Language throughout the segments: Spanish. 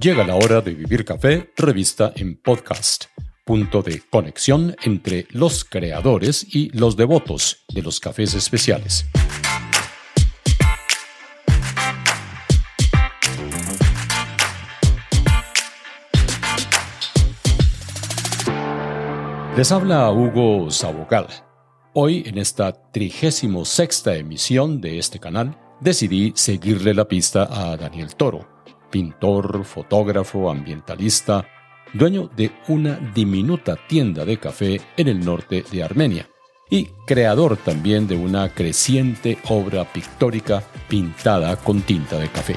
Llega la hora de Vivir Café, revista en podcast, punto de conexión entre los creadores y los devotos de los cafés especiales. Les habla Hugo Sabogal. Hoy, en esta 36 emisión de este canal, decidí seguirle la pista a Daniel Toro, pintor, fotógrafo, ambientalista, dueño de una diminuta tienda de café en el norte de Armenia y creador también de una creciente obra pictórica pintada con tinta de café.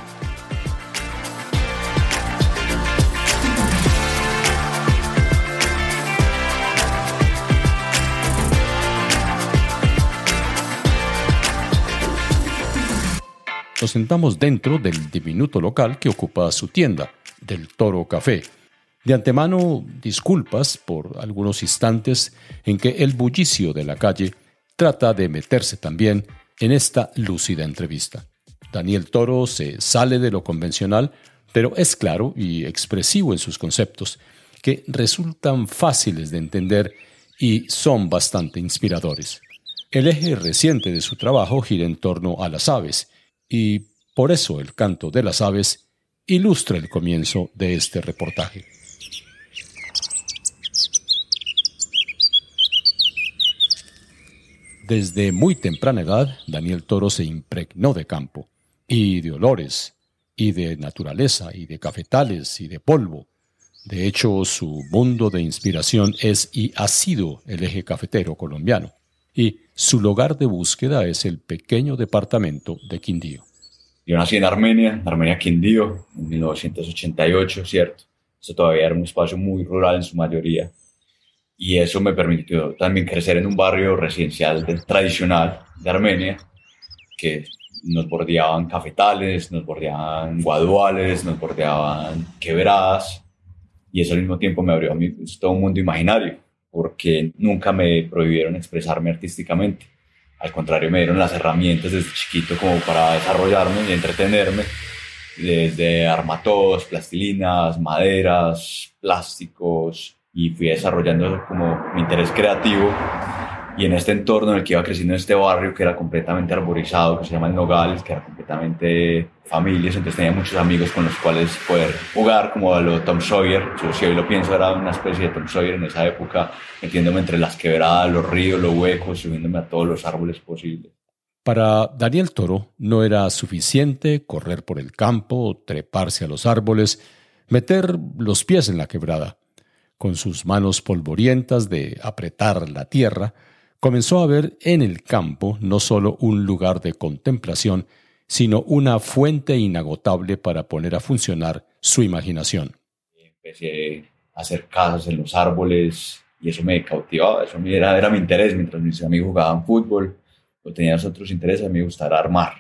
Nos sentamos dentro del diminuto local que ocupa su tienda, del Toro Café. De antemano, disculpas por algunos instantes en que el bullicio de la calle trata de meterse también en esta lúcida entrevista. Daniel Toro se sale de lo convencional, pero es claro y expresivo en sus conceptos, que resultan fáciles de entender y son bastante inspiradores. El eje reciente de su trabajo gira en torno a las aves, y por eso el canto de las aves ilustra el comienzo de este reportaje. Desde muy temprana edad, Daniel Toro se impregnó de campo, y de olores, y de naturaleza, y de cafetales, y de polvo. De hecho, su mundo de inspiración es y ha sido el eje cafetero colombiano y su lugar de búsqueda es el pequeño departamento de Quindío. Yo nací en Armenia, Armenia Quindío, en 1988, ¿cierto? Eso todavía era un espacio muy rural en su mayoría. Y eso me permitió también crecer en un barrio residencial tradicional de Armenia, que nos bordeaban cafetales, nos bordeaban guaduales, nos bordeaban quebradas. Y eso al mismo tiempo me abrió a mí todo un mundo imaginario porque nunca me prohibieron expresarme artísticamente. Al contrario, me dieron las herramientas desde chiquito como para desarrollarme y entretenerme, desde armatodos, plastilinas, maderas, plásticos, y fui desarrollando como mi interés creativo y en este entorno en el que iba creciendo en este barrio que era completamente arborizado, que se llama El Nogales, que era completamente familias, entonces tenía muchos amigos con los cuales poder jugar, como a lo Tom Sawyer, yo si hoy lo pienso era una especie de Tom Sawyer en esa época, metiéndome entre las quebradas, los ríos, los huecos, subiéndome a todos los árboles posibles. Para Daniel Toro no era suficiente correr por el campo, treparse a los árboles, meter los pies en la quebrada. Con sus manos polvorientas de apretar la tierra, comenzó a ver en el campo no solo un lugar de contemplación, sino una fuente inagotable para poner a funcionar su imaginación. Empecé a hacer casas en los árboles y eso me cautivaba, eso era, mi interés. Mientras mis amigos jugaban fútbol o tenían otros intereses, a mí me gustaba armar,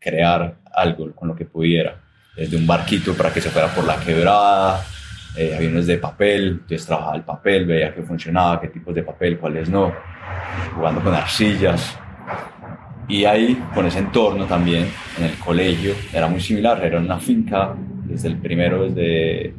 crear algo con lo que pudiera. Desde un barquito para que se fuera por la quebrada, eh, aviones de papel, entonces trabajaba el papel, veía qué funcionaba, qué tipos de papel, cuáles no, jugando con arcillas. Y ahí, con ese entorno también, en el colegio, era muy similar, era una finca, desde el primero, desde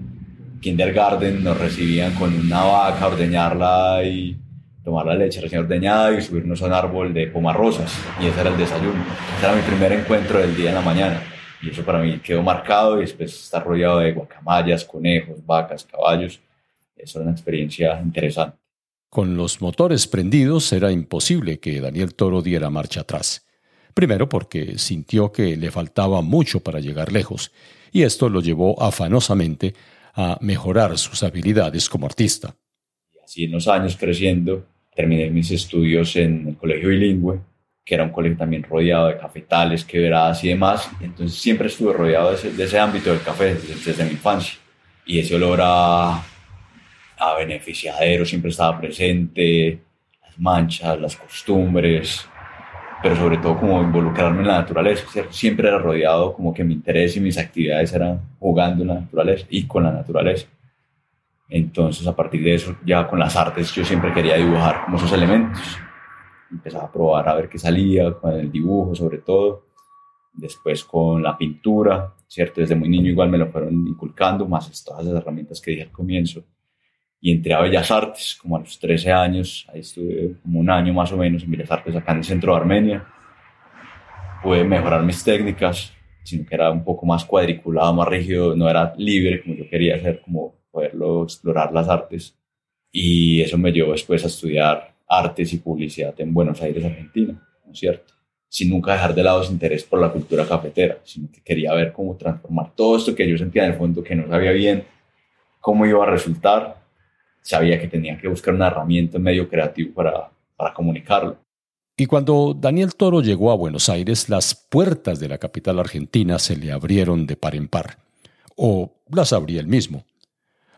kindergarten, nos recibían con una vaca, ordeñarla y tomar la leche recién ordeñada y subirnos a un árbol de pomarrosas, y ese era el desayuno. Ese era mi primer encuentro del día en la mañana. Y eso para mí quedó marcado y después estar rodeado de guacamayas, conejos, vacas, caballos. Eso era una experiencia interesante. Con los motores prendidos era imposible que Daniel Toro diera marcha atrás. Primero porque sintió que le faltaba mucho para llegar lejos, y esto lo llevó afanosamente a mejorar sus habilidades como artista. Y así en los años creciendo, terminé mis estudios en el colegio bilingüe, que era un colegio también rodeado de cafetales, quebradas y demás. Entonces siempre estuve rodeado de ese, ámbito del café desde, mi infancia. Y ese olor a, a beneficiadero siempre estaba presente, las manchas, las costumbres, pero sobre todo como involucrarme en la naturaleza. Siempre era rodeado como que mi interés y mis actividades eran jugando en la naturaleza y con la naturaleza. Entonces a partir de eso, ya con las artes, yo siempre quería dibujar como esos elementos empezaba a probar a ver qué salía con el dibujo sobre todo después con la pintura, ¿cierto? Desde muy niño igual me lo fueron inculcando, más todas las herramientas que dije al comienzo. Y entré a Bellas Artes, como a los 13 años, ahí estuve como un año más o menos en Bellas Artes acá en el centro de Armenia. Pude mejorar mis técnicas, sino que era un poco más cuadriculado, más rígido, no era libre como yo quería hacer, como poderlo explorar las artes. Y eso me llevó después a estudiar artes y publicidad en Buenos Aires, Argentina, ¿no es cierto? Sin nunca dejar de lado ese interés por la cultura cafetera, sino que quería ver cómo transformar todo esto que yo sentía en el fondo que no sabía bien cómo iba a resultar. Sabía que tenía que buscar una herramienta, un medio creativo para, para comunicarlo. Y cuando Daniel Toro llegó a Buenos Aires, las puertas de la capital argentina se le abrieron de par en par. O las abría él mismo.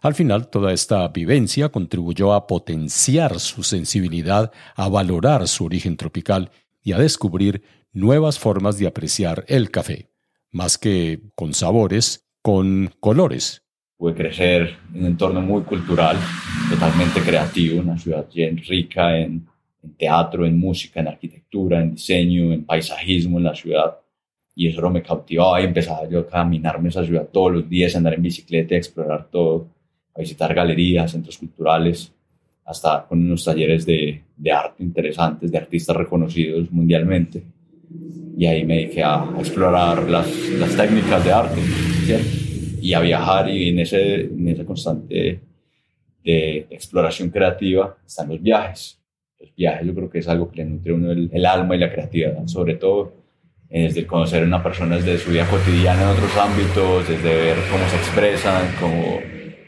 Al final, toda esta vivencia contribuyó a potenciar su sensibilidad, a valorar su origen tropical y a descubrir nuevas formas de apreciar el café, más que con sabores, con colores. Pude crecer en un entorno muy cultural, totalmente creativo, una ciudad rica en, teatro, en música, en arquitectura, en diseño, en paisajismo en la ciudad. Y eso me cautivaba y empezaba yo a caminarme esa ciudad todos los días, a andar en bicicleta, a explorar todo visitar galerías, centros culturales, hasta con unos talleres de, de, arte interesantes, de artistas reconocidos mundialmente. Y ahí me dediqué a, explorar las, las, técnicas de arte y a viajar y en ese, en esa constante de exploración creativa están los viajes. Los viajes yo creo que es algo que le nutre a uno el, el alma y la creatividad, sobre todo desde conocer a una persona desde su vida cotidiana en otros ámbitos, desde ver cómo se expresan, cómo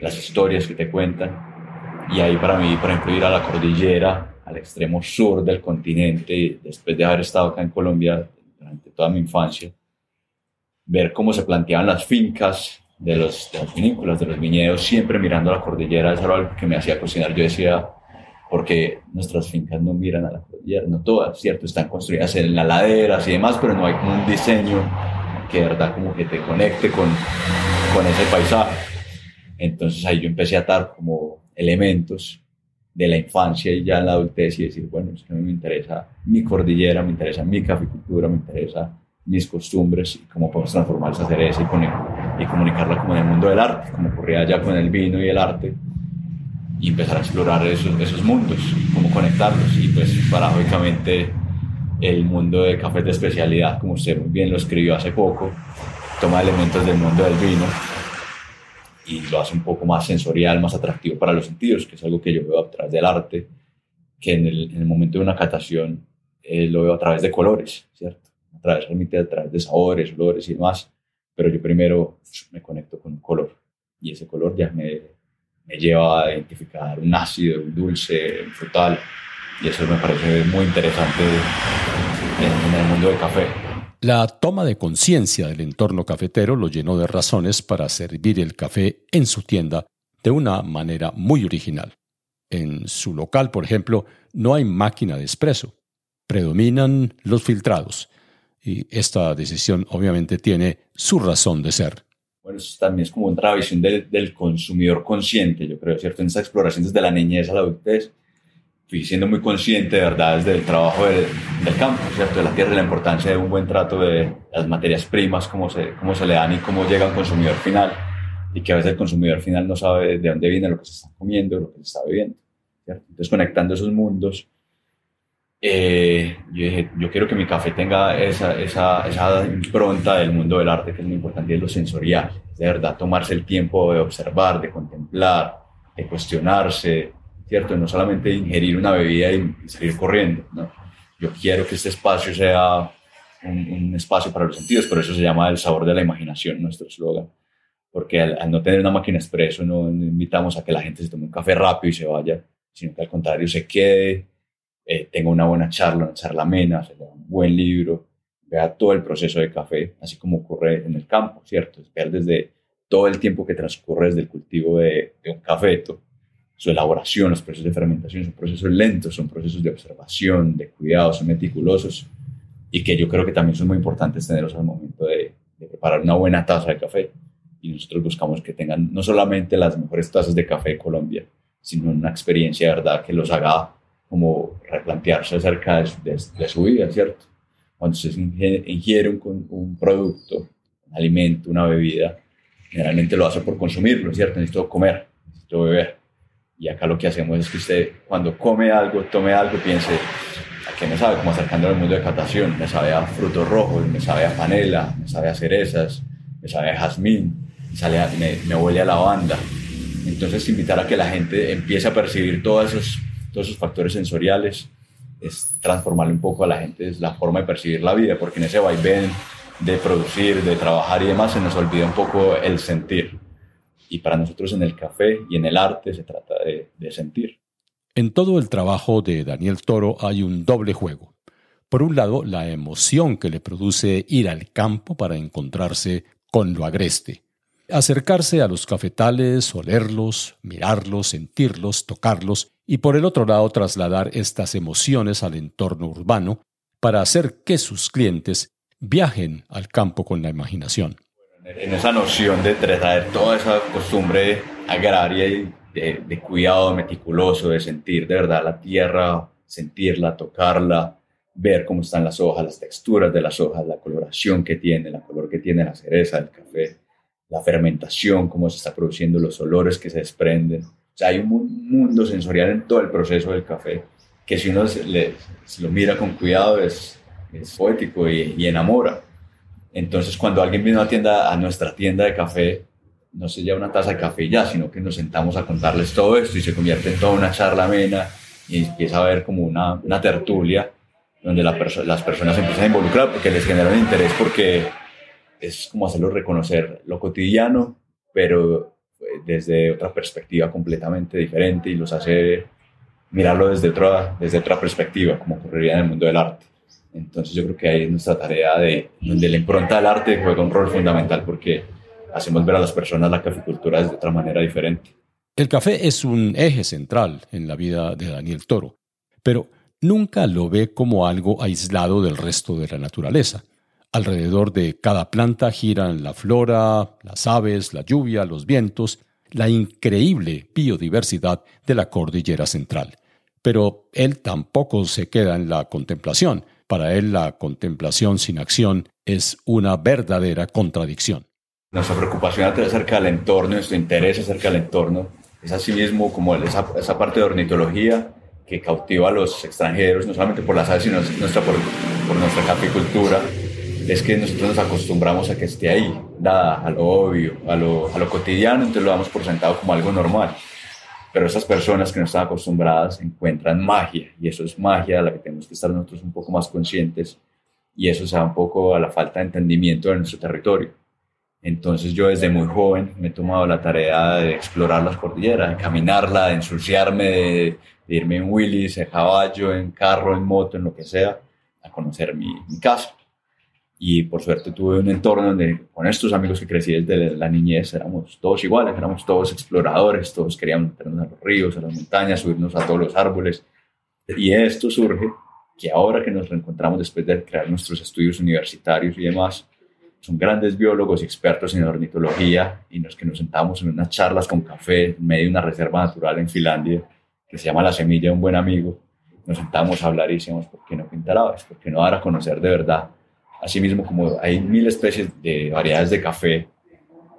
las historias que te cuentan. Y ahí para mí, por ejemplo, ir a la cordillera, al extremo sur del continente, después de haber estado acá en Colombia durante toda mi infancia, ver cómo se planteaban las fincas de, los, de las vinícolas, de los viñedos, siempre mirando a la cordillera, eso era algo que me hacía cocinar. Yo decía, porque nuestras fincas no miran a la cordillera, no todas, ¿cierto? Están construidas en la ladera y demás, pero no hay como un diseño que de verdad como que te conecte con, con ese paisaje. Entonces ahí yo empecé a atar como elementos de la infancia y ya en la adultez y decir, bueno, es que me interesa mi cordillera, me interesa mi caficultura, me interesa mis costumbres y cómo podemos transformar esa cereza y, y comunicarla como en el mundo del arte, como ocurría ya con el vino y el arte, y empezar a explorar esos, esos mundos, cómo conectarlos. Y pues paradójicamente el mundo de café de especialidad, como usted muy bien lo escribió hace poco, toma elementos del mundo del vino y lo hace un poco más sensorial, más atractivo para los sentidos, que es algo que yo veo a través del arte, que en el, en el momento de una catación eh, lo veo a través de colores, ¿cierto? A través, realmente a través de sabores, olores y demás, pero yo primero me conecto con un color y ese color ya me, me lleva a identificar un ácido, un dulce, un frutal y eso me parece muy interesante en, en el mundo del café. La toma de conciencia del entorno cafetero lo llenó de razones para servir el café en su tienda de una manera muy original. En su local, por ejemplo, no hay máquina de espresso. Predominan los filtrados. Y esta decisión obviamente tiene su razón de ser. Bueno, eso también es como otra visión del, del consumidor consciente, yo creo, ¿cierto? En esa exploración desde la niñez a la adultez, fui siendo muy consciente, verdad, desde el trabajo del, campo, ¿cierto? De la tierra y la importancia de un buen trato de las materias primas, cómo se, cómo se le dan y cómo llega al consumidor final. Y que a veces el consumidor final no sabe de dónde viene lo que se está comiendo, lo que se está bebiendo, ¿cierto? Entonces, conectando esos mundos, eh, yo dije, yo quiero que mi café tenga esa, esa, esa impronta del mundo del arte, que es muy importante, y es lo sensorial. De verdad, tomarse el tiempo de observar, de contemplar, de cuestionarse, ¿cierto? No solamente ingerir una bebida y salir corriendo, ¿no? Yo quiero que este espacio sea un, espacio para los sentidos, por eso se llama el sabor de la imaginación, nuestro eslogan. Porque al, no tener una máquina expreso, no, invitamos a que la gente se tome un café rápido y se vaya, sino que al contrario se quede, eh, tenga una buena charla, una charla amena, se lea un buen libro, vea todo el proceso de café, así como ocurre en el campo, ¿cierto? Es ver desde todo el tiempo que transcurre desde el cultivo de, de un cafeto su elaboración, los procesos de fermentación son procesos lentos, son procesos de observación, de cuidado, son meticulosos y que yo creo que también son muy importantes tenerlos al momento de, preparar una buena taza de café. Y nosotros buscamos que tengan no solamente las mejores tazas de café de Colombia, sino una experiencia de verdad que los haga como replantearse acerca de, su vida, ¿cierto? cuando se ingiere un, un producto, un alimento, una bebida, generalmente lo hace por consumirlo, ¿cierto? Necesito comer, necesito beber. Y acá lo que hacemos es que usted cuando come algo, tome algo, piense, ¿a qué me sabe? Como acercando al mundo de catación, me sabe a frutos rojos, me sabe a panela, me sabe a cerezas, me sabe a jazmín, me, me, huele a lavanda. Entonces invitar a que la gente empiece a percibir todos esos, todos esos factores sensoriales es transformarle un poco a la gente es la forma de percibir la vida, porque en ese vaivén de producir, de trabajar y demás se nos olvida un poco el sentir. Y para nosotros en el café y en el arte se trata de, sentir. En todo el trabajo de Daniel Toro hay un doble juego. Por un lado, la emoción que le produce ir al campo para encontrarse con lo agreste. Acercarse a los cafetales, olerlos, mirarlos, sentirlos, tocarlos y por el otro lado trasladar estas emociones al entorno urbano para hacer que sus clientes viajen al campo con la imaginación. En esa noción de traer toda esa costumbre agraria y de, de, cuidado meticuloso, de sentir de verdad la tierra, sentirla, tocarla, ver cómo están las hojas, las texturas de las hojas, la coloración que tiene, la color que tiene la cereza, el café, la fermentación, cómo se está produciendo, los olores que se desprenden. O sea, hay un mundo sensorial en todo el proceso del café que si uno le, lo mira con cuidado es, es poético y, enamora. Entonces, cuando alguien viene a, tienda, a nuestra tienda de café, no se lleva una taza de café ya, sino que nos sentamos a contarles todo esto y se convierte en toda una charla amena y empieza a ver como una, una tertulia donde la las personas empiezan a involucrar porque les genera un interés porque es como hacerlos reconocer lo cotidiano, pero eh, desde otra perspectiva completamente diferente y los hace mirarlo desde otra, desde otra perspectiva, como ocurriría en el mundo del arte. Entonces yo creo que ahí es nuestra tarea de donde la impronta del arte juega un rol fundamental porque hacemos ver a las personas la caficultura de otra manera diferente. El café es un eje central en la vida de Daniel Toro, pero nunca lo ve como algo aislado del resto de la naturaleza. Alrededor de cada planta giran la flora, las aves, la lluvia, los vientos, la increíble biodiversidad de la cordillera central. Pero él tampoco se queda en la contemplación. Para él la contemplación sin acción es una verdadera contradicción. Nuestra preocupación acerca del entorno, nuestro interés acerca del entorno, es así mismo como esa, parte de ornitología que cautiva a los extranjeros, no solamente por las aves, sino por, por nuestra capicultura, es que nosotros nos acostumbramos a que esté ahí, dada a lo obvio, a lo, a lo cotidiano, entonces lo damos por sentado como algo normal. Pero esas personas que no están acostumbradas encuentran magia, y eso es magia a la que tenemos que estar nosotros un poco más conscientes, y eso se da un poco a la falta de entendimiento de nuestro territorio. Entonces yo desde muy joven me he tomado la tarea de explorar las cordilleras, de caminarla, de ensuciarme, de, irme en Willis, en caballo, en carro, en moto, en lo que sea, a conocer mi, mi casa. Y por suerte tuve un entorno donde con estos amigos que crecí desde la niñez éramos todos iguales, éramos todos exploradores, todos queríamos meternos a los ríos, a las montañas, subirnos a todos los árboles. Y esto surge que ahora que nos reencontramos después de crear nuestros estudios universitarios y demás, son grandes biólogos y expertos en ornitología y nos que nos sentamos en unas charlas con café en medio de una reserva natural en Finlandia que se llama La Semilla de un Buen Amigo. Nos sentamos a hablar y decíamos, ¿por qué no pintar aves? ¿Por qué no dar a conocer de verdad? Asimismo, como hay mil especies de variedades de café,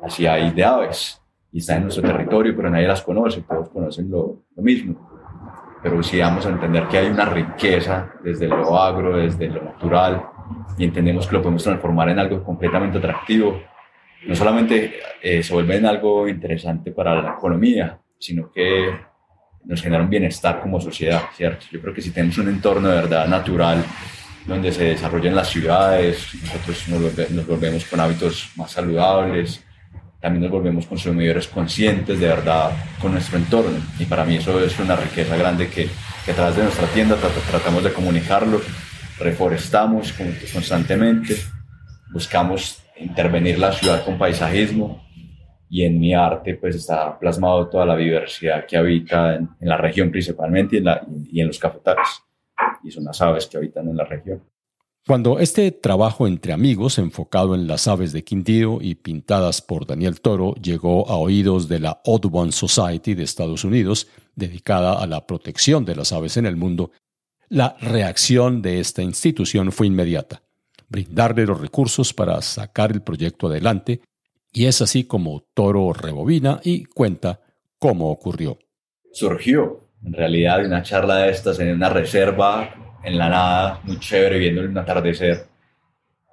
así hay de aves y están en nuestro territorio, pero nadie las conoce, todos conocen lo, lo mismo. Pero si vamos a entender que hay una riqueza desde lo agro, desde lo natural, y entendemos que lo podemos transformar en algo completamente atractivo, no solamente eh, se vuelve en algo interesante para la economía, sino que nos genera un bienestar como sociedad, ¿cierto? Yo creo que si tenemos un entorno de verdad natural donde se desarrollan las ciudades, nosotros nos, nos volvemos con hábitos más saludables, también nos volvemos consumidores conscientes de verdad con nuestro entorno. Y para mí eso es una riqueza grande que, que a través de nuestra tienda tratamos de comunicarlo. Reforestamos constantemente, buscamos intervenir la ciudad con paisajismo. Y en mi arte pues está plasmado toda la diversidad que habita en, la región principalmente y en, la, y en los cafetales y son las aves que habitan en la región. Cuando este trabajo entre amigos enfocado en las aves de Quindío y pintadas por Daniel Toro llegó a oídos de la Audubon Society de Estados Unidos, dedicada a la protección de las aves en el mundo, la reacción de esta institución fue inmediata. brindarle los recursos para sacar el proyecto adelante, y es así como Toro rebobina y cuenta cómo ocurrió. Surgió, en realidad, de una charla de estas en una reserva, en la nada, muy chévere, viendo el atardecer,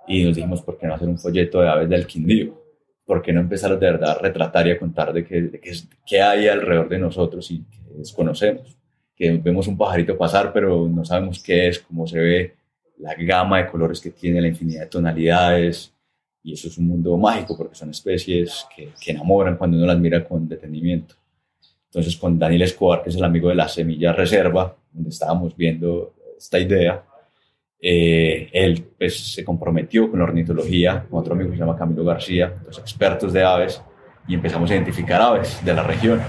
y nos dijimos, ¿por qué no hacer un folleto de aves del Quindío? ¿Por qué no empezar de verdad a retratar y a contar de qué, qué hay alrededor de nosotros y que desconocemos? Que vemos un pajarito pasar, pero no sabemos qué es, cómo se ve, la gama de colores que tiene, la infinidad de tonalidades, y eso es un mundo mágico porque son especies que, que, enamoran cuando uno las mira con detenimiento. Entonces con Daniel Escobar, que es el amigo de la Semilla Reserva, donde estábamos viendo esta idea, eh, él pues, se comprometió con la ornitología, con otro amigo que se llama Camilo García, los expertos de aves, y empezamos a identificar aves de la región.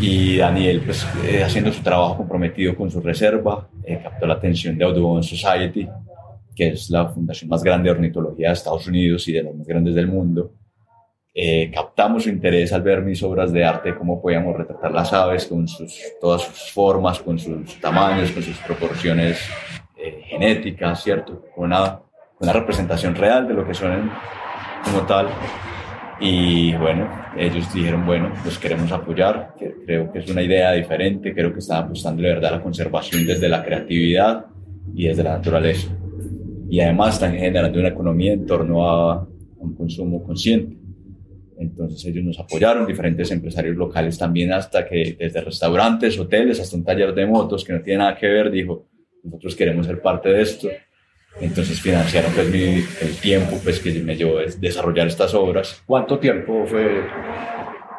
Y Daniel, pues, eh, haciendo su trabajo comprometido con su reserva, eh, captó la atención de Audubon Society, que es la fundación más grande de ornitología de Estados Unidos y de las más grandes del mundo. Eh, captamos su interés al ver mis obras de arte, cómo podíamos retratar las aves con sus, todas sus formas, con sus tamaños, con sus proporciones genéticas, ¿cierto? Con una, una representación real de lo que son como tal. Y bueno, ellos dijeron, bueno, los queremos apoyar, creo que es una idea diferente, creo que están apostando de verdad a la conservación desde la creatividad y desde la naturaleza. Y además están generando una economía en torno a un consumo consciente. Entonces ellos nos apoyaron, diferentes empresarios locales también, hasta que desde restaurantes, hoteles, hasta un taller de motos que no tiene nada que ver, dijo, nosotros queremos ser parte de esto entonces financiaron pues el tiempo pues que me llevó a desarrollar estas obras. ¿Cuánto tiempo fue?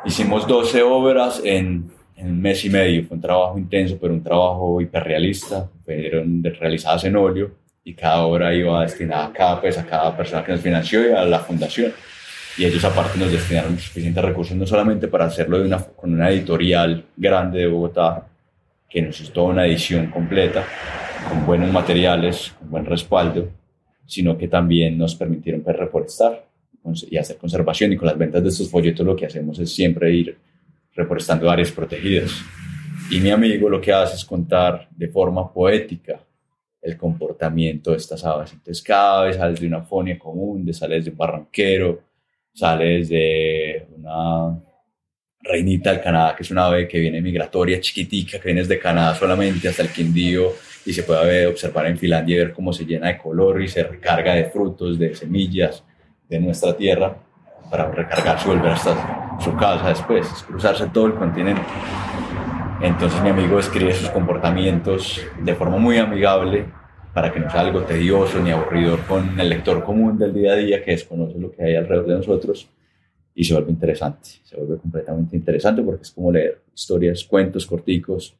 Hicimos 12 obras en, en, un mes y medio. Fue un trabajo intenso, pero un trabajo hiperrealista. Fueron realizadas en óleo y cada obra iba destinada a cada, pues, a cada persona que nos financió y a la fundación. Y ellos aparte nos destinaron suficientes recursos no solamente para hacerlo de una, con una editorial grande de Bogotá, que nos hizo toda una edición completa, con buenos materiales, con buen respaldo, sino que también nos permitieron pues, reforestar y hacer conservación. Y con las ventas de estos folletos lo que hacemos es siempre ir reforestando áreas protegidas. Y mi amigo lo que hace es contar de forma poética el comportamiento de estas aves. Entonces cada vez sales de una fonia común, de sales de un barranquero, sales de una reinita del Canadá, que es una ave que viene migratoria, chiquitica, que viene desde Canadá solamente hasta el Quindío, y se puede observar en Finlandia y ver cómo se llena de color y se recarga de frutos, de semillas de nuestra tierra para recargarse y volver hasta su casa después, cruzarse todo el continente. Entonces mi amigo describe sus comportamientos de forma muy amigable para que no sea algo tedioso ni aburrido con el lector común del día a día que desconoce lo que hay alrededor de nosotros y se vuelve interesante, se vuelve completamente interesante porque es como leer historias, cuentos corticos,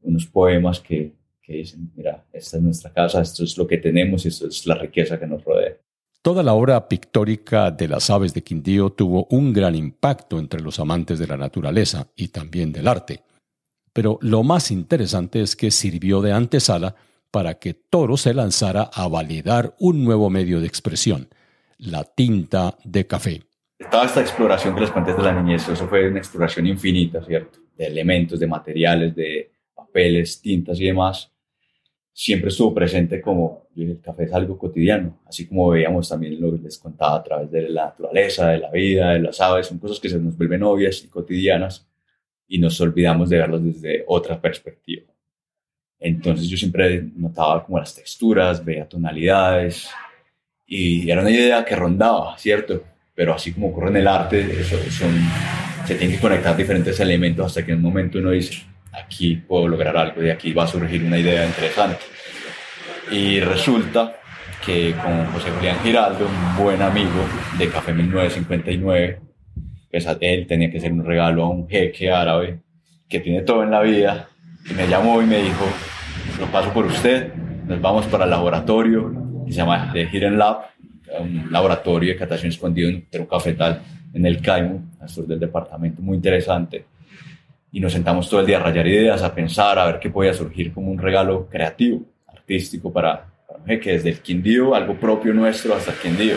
unos poemas que que dicen, mira, esta es nuestra casa, esto es lo que tenemos y esto es la riqueza que nos rodea. Toda la obra pictórica de las aves de Quindío tuvo un gran impacto entre los amantes de la naturaleza y también del arte. Pero lo más interesante es que sirvió de antesala para que Toro se lanzara a validar un nuevo medio de expresión, la tinta de café. Toda esta exploración que les conté de la niñez, eso fue una exploración infinita, ¿cierto? De elementos, de materiales, de papeles, tintas y demás siempre estuvo presente como el café es algo cotidiano, así como veíamos también lo que les contaba a través de la naturaleza, de la vida, de las aves, son cosas que se nos vuelven obvias y cotidianas y nos olvidamos de verlos desde otra perspectiva. Entonces yo siempre notaba como las texturas, veía tonalidades y era una idea que rondaba, ¿cierto? Pero así como ocurre en el arte, eso, son, se tienen que conectar diferentes elementos hasta que en un momento uno dice, aquí puedo lograr algo, de aquí va a surgir una idea interesante. Y resulta que con José Julián Giraldo, un buen amigo de Café 1959, pues él tenía que ser un regalo a un jeque árabe que tiene todo en la vida, y me llamó y me dijo, lo paso por usted, nos vamos para el laboratorio, que se llama The Hidden Lab, un laboratorio de catación escondido en un cafetal en el Caimo, al sur del departamento, muy interesante. Y nos sentamos todo el día a rayar ideas, a pensar, a ver qué podía surgir como un regalo creativo, artístico para, que desde el Quindío, algo propio nuestro hasta el Quindío.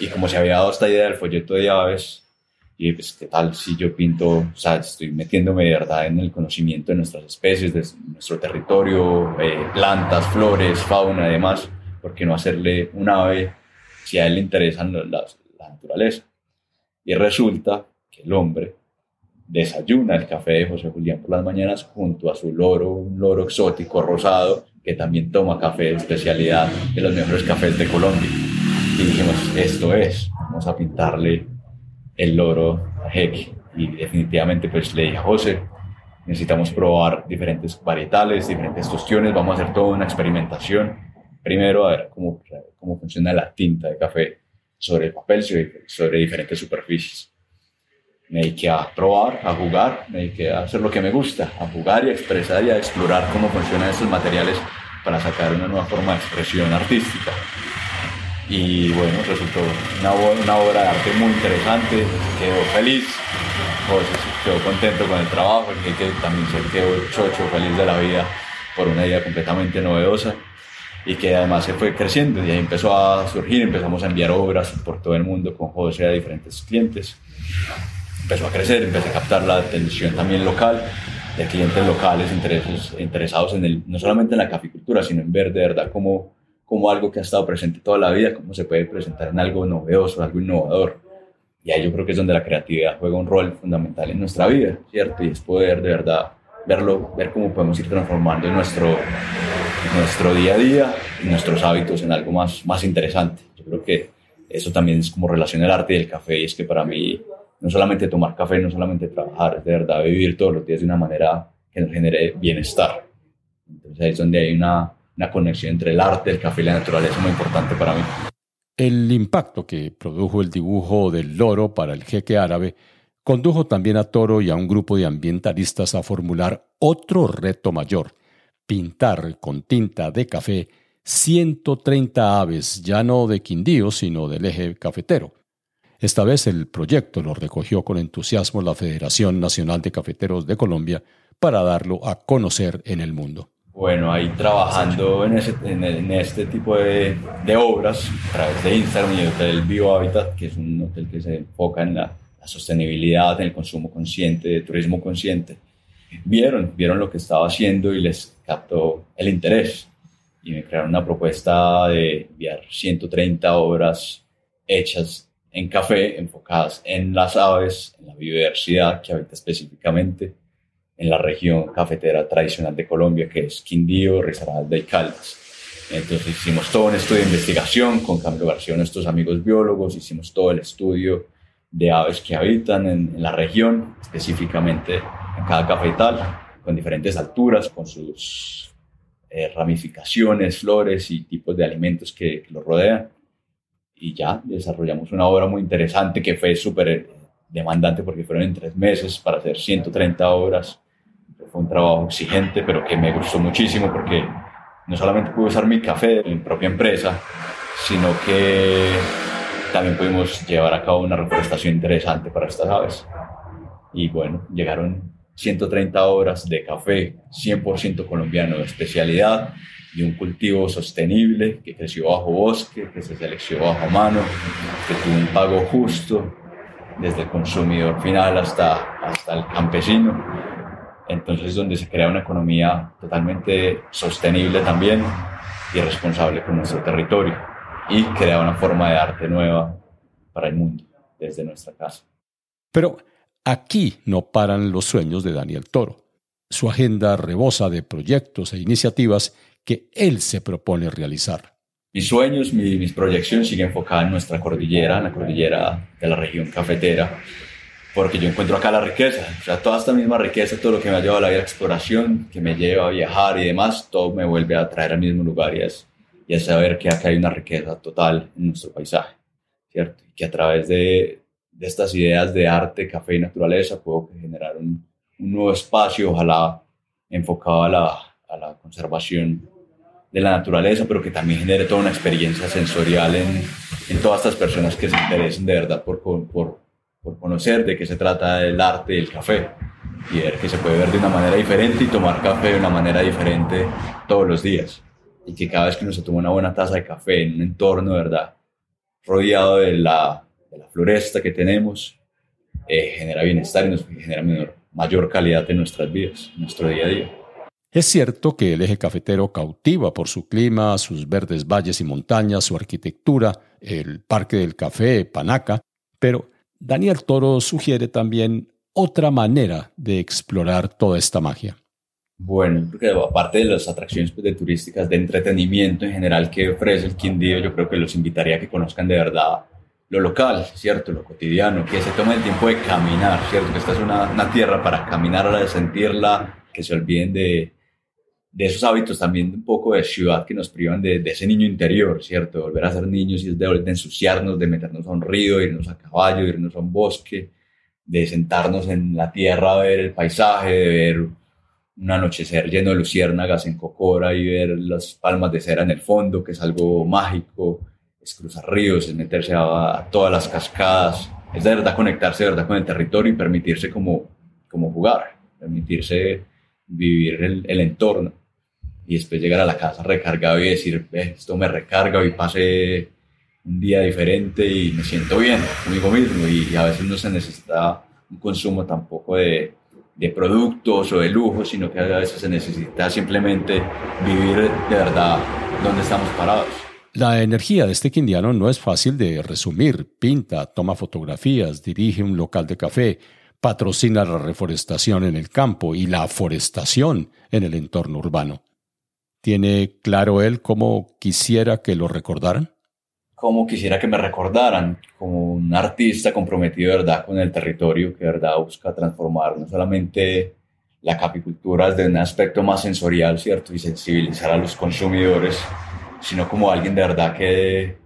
Y como se había dado esta idea del folleto de aves, y pues qué tal si yo pinto, o sea, estoy metiéndome de verdad en el conocimiento de nuestras especies, de nuestro territorio, eh, plantas, flores, fauna y demás, ¿por qué no hacerle un ave si a él le interesan la, la naturaleza? Y resulta que el hombre desayuna el café de José Julián por las mañanas junto a su loro, un loro exótico rosado que también toma café de especialidad de los mejores cafés de Colombia. Y dijimos, esto es, vamos a pintarle el loro a Jeque. Y definitivamente pues le dije a José, necesitamos probar diferentes varietales, diferentes tostiones, vamos a hacer toda una experimentación. Primero a ver cómo, cómo funciona la tinta de café sobre el papel, sobre diferentes superficies me dediqué a probar, a jugar, me dediqué a hacer lo que me gusta, a jugar y a expresar y a explorar cómo funcionan estos materiales para sacar una nueva forma de expresión artística. Y bueno, resultó una, una obra de arte muy interesante, quedó feliz, pues, quedó contento con el trabajo, y que también se quedó chocho, feliz de la vida por una idea completamente novedosa y que además se fue creciendo y ahí empezó a surgir, empezamos a enviar obras por todo el mundo con José a diferentes clientes. Empezó a crecer, empecé a captar la atención también local de clientes locales interesados en el, no solamente en la caficultura, sino en ver de verdad cómo, cómo algo que ha estado presente toda la vida, cómo se puede presentar en algo novedoso, algo innovador. Y ahí yo creo que es donde la creatividad juega un rol fundamental en nuestra vida, ¿cierto? Y es poder de verdad verlo, ver cómo podemos ir transformando nuestro, nuestro día a día y nuestros hábitos en algo más, más interesante. Yo creo que eso también es como relación el arte y el café, y es que para mí no solamente tomar café, no solamente trabajar, es de verdad vivir todos los días de una manera que nos genere bienestar. Entonces ahí es donde hay una, una conexión entre el arte, el café y la naturaleza muy importante para mí. El impacto que produjo el dibujo del loro para el jeque árabe condujo también a Toro y a un grupo de ambientalistas a formular otro reto mayor, pintar con tinta de café 130 aves, ya no de Quindío, sino del eje cafetero. Esta vez el proyecto lo recogió con entusiasmo la Federación Nacional de Cafeteros de Colombia para darlo a conocer en el mundo. Bueno, ahí trabajando en, este tipo de, obras a través de Instagram y el Hotel BioHabitat, que es un hotel que se enfoca en la, sostenibilidad, en el consumo consciente, de turismo consciente, vieron, vieron lo que estaba haciendo y les captó el interés. Y me crearon una propuesta de enviar 130 obras hechas en café enfocadas en las aves, en la biodiversidad que habita específicamente en la región cafetera tradicional de Colombia, que es Quindío, Risaralda y Caldas. Entonces hicimos todo un estudio de investigación con Camilo García, nuestros amigos biólogos, hicimos todo el estudio de aves que habitan en, la región, específicamente en cada cafetal, con diferentes alturas, con sus eh, ramificaciones, flores y tipos de alimentos que, que los rodean y ya desarrollamos una obra muy interesante que fue súper demandante porque fueron en tres meses para hacer 130 obras. Fue un trabajo exigente, pero que me gustó muchísimo porque no solamente pude usar mi café de mi propia empresa, sino que también pudimos llevar a cabo una reforestación interesante para estas aves. Y bueno, llegaron 130 obras de café 100% colombiano de especialidad y un cultivo sostenible que creció bajo bosque, que se seleccionó bajo mano, que tuvo un pago justo desde el consumidor final hasta, hasta el campesino. Entonces, donde se crea una economía totalmente sostenible también y responsable con nuestro territorio y crea una forma de arte nueva para el mundo desde nuestra casa. Pero aquí no paran los sueños de Daniel Toro. Su agenda rebosa de proyectos e iniciativas que él se propone realizar. Mis sueños, mis proyecciones siguen enfocadas en nuestra cordillera, en la cordillera de la región cafetera, porque yo encuentro acá la riqueza, o sea, toda esta misma riqueza, todo lo que me ha llevado a la vida exploración, que me lleva a viajar y demás, todo me vuelve a traer al mismo lugar y es, y es saber que acá hay una riqueza total en nuestro paisaje, ¿cierto? Y que a través de, de estas ideas de arte, café y naturaleza puedo generar un, un nuevo espacio, ojalá enfocado a la, a la conservación de la naturaleza, pero que también genere toda una experiencia sensorial en, en todas estas personas que se interesen de verdad por, por, por conocer de qué se trata el arte del café y ver que se puede ver de una manera diferente y tomar café de una manera diferente todos los días. Y que cada vez que uno se toma una buena taza de café en un entorno, ¿verdad? Rodeado de la, de la floresta que tenemos, eh, genera bienestar y nos genera menor, mayor calidad en nuestras vidas, en nuestro día a día. Es cierto que el eje cafetero cautiva por su clima, sus verdes valles y montañas, su arquitectura, el Parque del Café, Panaca, pero Daniel Toro sugiere también otra manera de explorar toda esta magia. Bueno, porque aparte de las atracciones pues, turísticas, de entretenimiento en general que ofrece el Quindío, yo creo que los invitaría a que conozcan de verdad lo local, ¿cierto? Lo cotidiano, que se tomen el tiempo de caminar, ¿cierto? Que esta es una, una tierra para caminar, de sentirla, que se olviden de, de esos hábitos también un poco de ciudad que nos privan de, de ese niño interior, ¿cierto? De volver a ser niños y de, de ensuciarnos, de meternos a un río, irnos a caballo, irnos a un bosque, de sentarnos en la tierra a ver el paisaje, de ver un anochecer lleno de luciérnagas en Cocora y ver las palmas de cera en el fondo, que es algo mágico, es cruzar ríos, es meterse a, todas las cascadas, es de verdad conectarse verdad con el territorio y permitirse como, como jugar, permitirse vivir el, el entorno y después llegar a la casa recargado y decir, esto me recarga y pase un día diferente y me siento bien conmigo mismo y, a veces no se necesita un consumo tampoco de, de productos o de lujo, sino que a veces se necesita simplemente vivir de verdad donde estamos parados. La energía de este quindiano no es fácil de resumir. Pinta, toma fotografías, dirige un local de café, patrocina la reforestación en el campo y la forestación en el entorno urbano. ¿Tiene claro él cómo quisiera que lo recordaran? Como quisiera que me recordaran, como un artista comprometido de verdad con el territorio, que de verdad busca transformar no solamente la capicultura desde un aspecto más sensorial, ¿cierto? Y sensibilizar a los consumidores, sino como alguien de verdad que,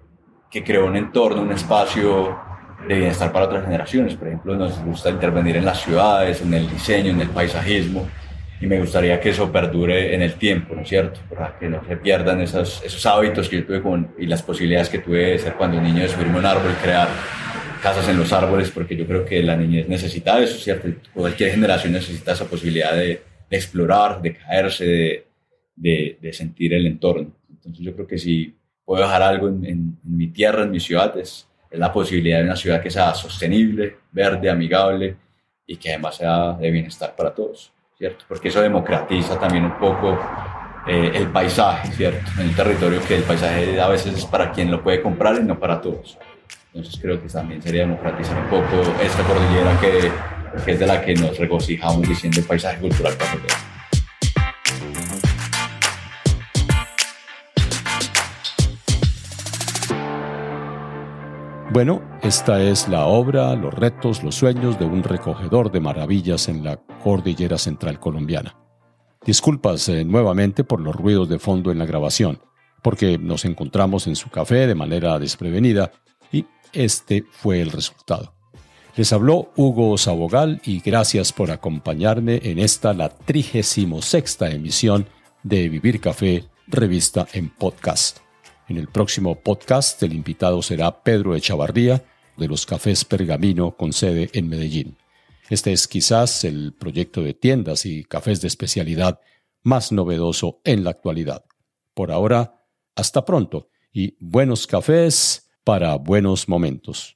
que creó un entorno, un espacio de bienestar para otras generaciones. Por ejemplo, nos gusta intervenir en las ciudades, en el diseño, en el paisajismo, y me gustaría que eso perdure en el tiempo, ¿no es cierto? Para que no se pierdan esos, esos hábitos que yo tuve con, y las posibilidades que tuve de ser cuando niño de subirme a un árbol, crear casas en los árboles, porque yo creo que la niñez necesita eso, ¿cierto? Cualquier generación necesita esa posibilidad de, explorar, de caerse, de, de, sentir el entorno. Entonces yo creo que si puedo dejar algo en, en, mi tierra, en mi ciudad, es, es la posibilidad de una ciudad que sea sostenible, verde, amigable y que además sea de bienestar para todos. ¿Cierto? Porque eso democratiza también un poco eh, el paisaje, ¿cierto? En el territorio que el paisaje a veces es para quien lo puede comprar y no para todos. Entonces creo que también sería democratizar un poco esta cordillera que, que es de la que nos regocijamos diciendo el paisaje cultural para Bueno, esta es la obra, los retos, los sueños de un recogedor de maravillas en la cordillera central colombiana. Disculpas nuevamente por los ruidos de fondo en la grabación, porque nos encontramos en su café de manera desprevenida y este fue el resultado. Les habló Hugo Sabogal y gracias por acompañarme en esta la 36 emisión de Vivir Café, revista en podcast. En el próximo podcast el invitado será Pedro Echavarría de los Cafés Pergamino con sede en Medellín. Este es quizás el proyecto de tiendas y cafés de especialidad más novedoso en la actualidad. Por ahora, hasta pronto y buenos cafés para buenos momentos.